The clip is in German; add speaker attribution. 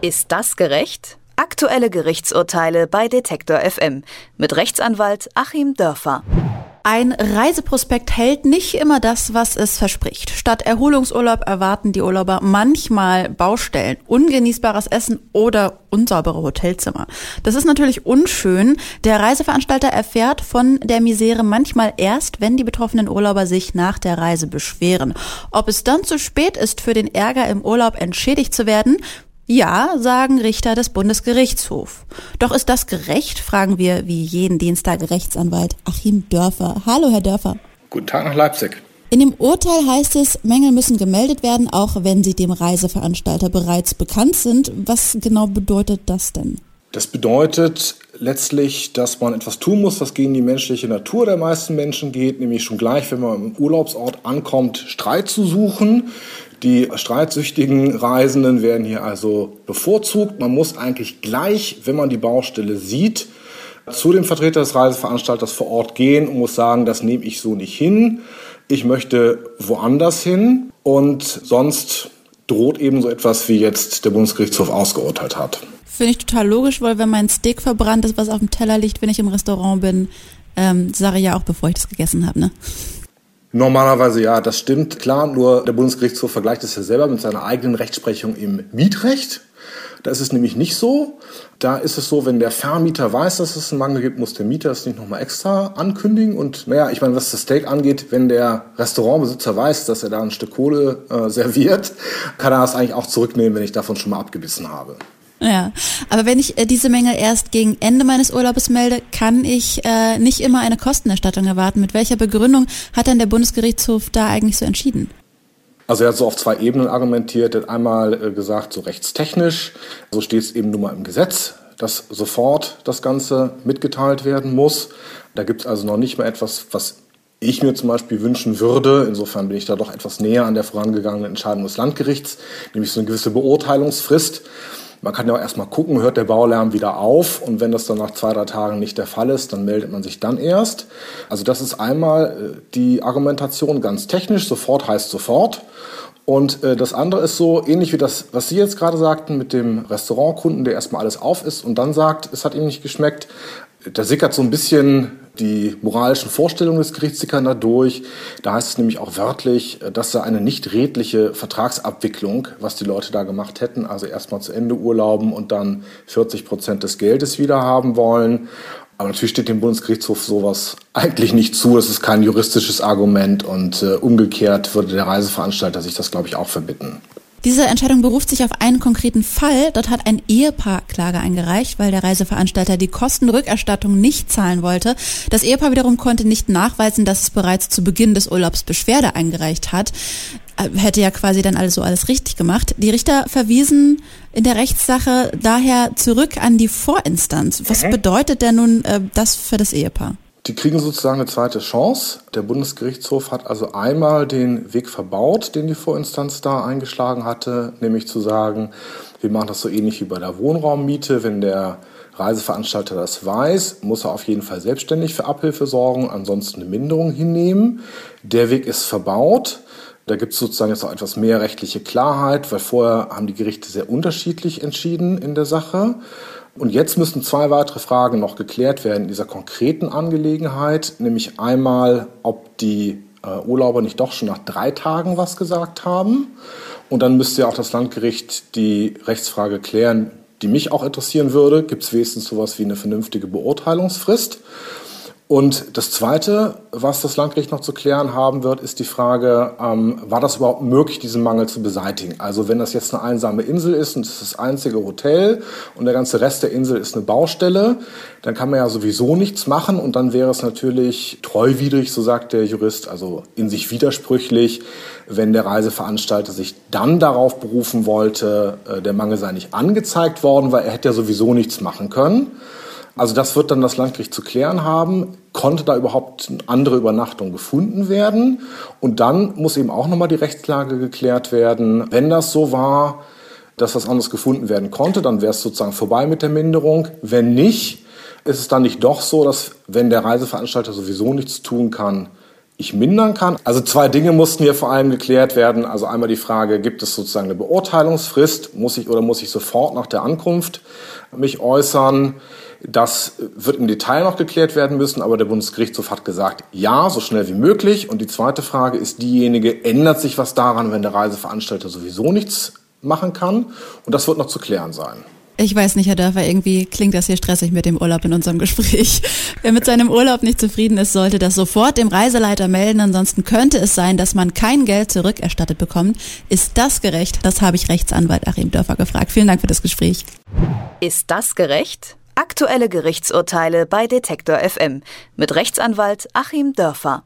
Speaker 1: Ist das gerecht? Aktuelle Gerichtsurteile bei Detektor FM mit Rechtsanwalt Achim Dörfer.
Speaker 2: Ein Reiseprospekt hält nicht immer das, was es verspricht. Statt Erholungsurlaub erwarten die Urlauber manchmal Baustellen, ungenießbares Essen oder unsaubere Hotelzimmer. Das ist natürlich unschön. Der Reiseveranstalter erfährt von der Misere manchmal erst, wenn die betroffenen Urlauber sich nach der Reise beschweren. Ob es dann zu spät ist, für den Ärger im Urlaub entschädigt zu werden, ja, sagen Richter des Bundesgerichtshofs. Doch ist das gerecht, fragen wir wie jeden Dienstag Rechtsanwalt Achim Dörfer. Hallo, Herr Dörfer.
Speaker 3: Guten Tag nach Leipzig.
Speaker 2: In dem Urteil heißt es, Mängel müssen gemeldet werden, auch wenn sie dem Reiseveranstalter bereits bekannt sind. Was genau bedeutet das denn?
Speaker 3: Das bedeutet letztlich, dass man etwas tun muss, was gegen die menschliche Natur der meisten Menschen geht, nämlich schon gleich, wenn man im Urlaubsort ankommt, Streit zu suchen. Die streitsüchtigen Reisenden werden hier also bevorzugt. Man muss eigentlich gleich, wenn man die Baustelle sieht, zu dem Vertreter des Reiseveranstalters vor Ort gehen und muss sagen, das nehme ich so nicht hin. Ich möchte woanders hin und sonst droht eben so etwas, wie jetzt der Bundesgerichtshof ausgeurteilt hat.
Speaker 2: Finde ich total logisch, weil wenn mein Steak verbrannt ist, was auf dem Teller liegt, wenn ich im Restaurant bin, ähm, sage ich ja auch, bevor ich das gegessen habe, ne?
Speaker 3: Normalerweise ja, das stimmt. Klar, nur der Bundesgerichtshof vergleicht es ja selber mit seiner eigenen Rechtsprechung im Mietrecht. Da ist es nämlich nicht so. Da ist es so, wenn der Vermieter weiß, dass es einen Mangel gibt, muss der Mieter es nicht nochmal extra ankündigen. Und naja, ich meine, was das Steak angeht, wenn der Restaurantbesitzer weiß, dass er da ein Stück Kohle äh, serviert, kann er das eigentlich auch zurücknehmen, wenn ich davon schon mal abgebissen habe.
Speaker 2: Ja, aber wenn ich äh, diese Mängel erst gegen Ende meines Urlaubs melde, kann ich äh, nicht immer eine Kostenerstattung erwarten. Mit welcher Begründung hat denn der Bundesgerichtshof da eigentlich so entschieden?
Speaker 3: Also er hat so auf zwei Ebenen argumentiert. Er hat einmal äh, gesagt, so rechtstechnisch, so steht es eben nun mal im Gesetz, dass sofort das Ganze mitgeteilt werden muss. Da gibt es also noch nicht mal etwas, was ich mir zum Beispiel wünschen würde, insofern bin ich da doch etwas näher an der vorangegangenen Entscheidung des Landgerichts, nämlich so eine gewisse Beurteilungsfrist. Man kann ja auch erstmal gucken, hört der Baulärm wieder auf und wenn das dann nach zwei, drei Tagen nicht der Fall ist, dann meldet man sich dann erst. Also das ist einmal äh, die Argumentation ganz technisch, sofort heißt sofort. Und äh, das andere ist so ähnlich wie das, was Sie jetzt gerade sagten mit dem Restaurantkunden, der erstmal alles auf ist und dann sagt, es hat ihm nicht geschmeckt. Da sickert so ein bisschen die moralischen Vorstellungen des Gerichts sickern da durch. Da heißt es nämlich auch wörtlich, dass da eine nicht redliche Vertragsabwicklung, was die Leute da gemacht hätten, also erstmal zu Ende urlauben und dann 40 Prozent des Geldes wieder haben wollen. Aber natürlich steht dem Bundesgerichtshof sowas eigentlich nicht zu. Das ist kein juristisches Argument und äh, umgekehrt würde der Reiseveranstalter sich das, glaube ich, auch verbitten.
Speaker 2: Diese Entscheidung beruft sich auf einen konkreten Fall. Dort hat ein Ehepaar Klage eingereicht, weil der Reiseveranstalter die Kostenrückerstattung nicht zahlen wollte. Das Ehepaar wiederum konnte nicht nachweisen, dass es bereits zu Beginn des Urlaubs Beschwerde eingereicht hat. Äh, hätte ja quasi dann alles so alles richtig gemacht. Die Richter verwiesen in der Rechtssache daher zurück an die Vorinstanz. Was mhm. bedeutet denn nun äh, das für das Ehepaar?
Speaker 3: Die kriegen sozusagen eine zweite Chance. Der Bundesgerichtshof hat also einmal den Weg verbaut, den die Vorinstanz da eingeschlagen hatte, nämlich zu sagen, wir machen das so ähnlich wie bei der Wohnraummiete. Wenn der Reiseveranstalter das weiß, muss er auf jeden Fall selbstständig für Abhilfe sorgen, ansonsten eine Minderung hinnehmen. Der Weg ist verbaut. Da gibt es sozusagen jetzt auch etwas mehr rechtliche Klarheit, weil vorher haben die Gerichte sehr unterschiedlich entschieden in der Sache. Und jetzt müssen zwei weitere Fragen noch geklärt werden in dieser konkreten Angelegenheit, nämlich einmal, ob die äh, Urlauber nicht doch schon nach drei Tagen was gesagt haben. Und dann müsste ja auch das Landgericht die Rechtsfrage klären, die mich auch interessieren würde. Gibt es wenigstens sowas wie eine vernünftige Beurteilungsfrist? Und das Zweite, was das Landgericht noch zu klären haben wird, ist die Frage, ähm, war das überhaupt möglich, diesen Mangel zu beseitigen? Also wenn das jetzt eine einsame Insel ist und es ist das einzige Hotel und der ganze Rest der Insel ist eine Baustelle, dann kann man ja sowieso nichts machen und dann wäre es natürlich treuwidrig, so sagt der Jurist, also in sich widersprüchlich, wenn der Reiseveranstalter sich dann darauf berufen wollte, äh, der Mangel sei nicht angezeigt worden, weil er hätte ja sowieso nichts machen können. Also das wird dann das Landgericht zu klären haben. Konnte da überhaupt eine andere Übernachtung gefunden werden? Und dann muss eben auch nochmal die Rechtslage geklärt werden. Wenn das so war, dass was anderes gefunden werden konnte, dann wäre es sozusagen vorbei mit der Minderung. Wenn nicht, ist es dann nicht doch so, dass wenn der Reiseveranstalter sowieso nichts tun kann, ich mindern kann. Also zwei Dinge mussten hier vor allem geklärt werden. Also einmal die Frage, gibt es sozusagen eine Beurteilungsfrist? Muss ich oder muss ich sofort nach der Ankunft mich äußern? Das wird im Detail noch geklärt werden müssen, aber der Bundesgerichtshof hat gesagt, ja, so schnell wie möglich. Und die zweite Frage ist diejenige, ändert sich was daran, wenn der Reiseveranstalter sowieso nichts machen kann? Und das wird noch zu klären sein.
Speaker 2: Ich weiß nicht, Herr Dörfer, irgendwie klingt das hier stressig mit dem Urlaub in unserem Gespräch. Wer mit seinem Urlaub nicht zufrieden ist, sollte das sofort dem Reiseleiter melden. Ansonsten könnte es sein, dass man kein Geld zurückerstattet bekommt. Ist das gerecht? Das habe ich Rechtsanwalt Achim Dörfer gefragt. Vielen Dank für das Gespräch.
Speaker 1: Ist das gerecht? Aktuelle Gerichtsurteile bei Detektor FM mit Rechtsanwalt Achim Dörfer.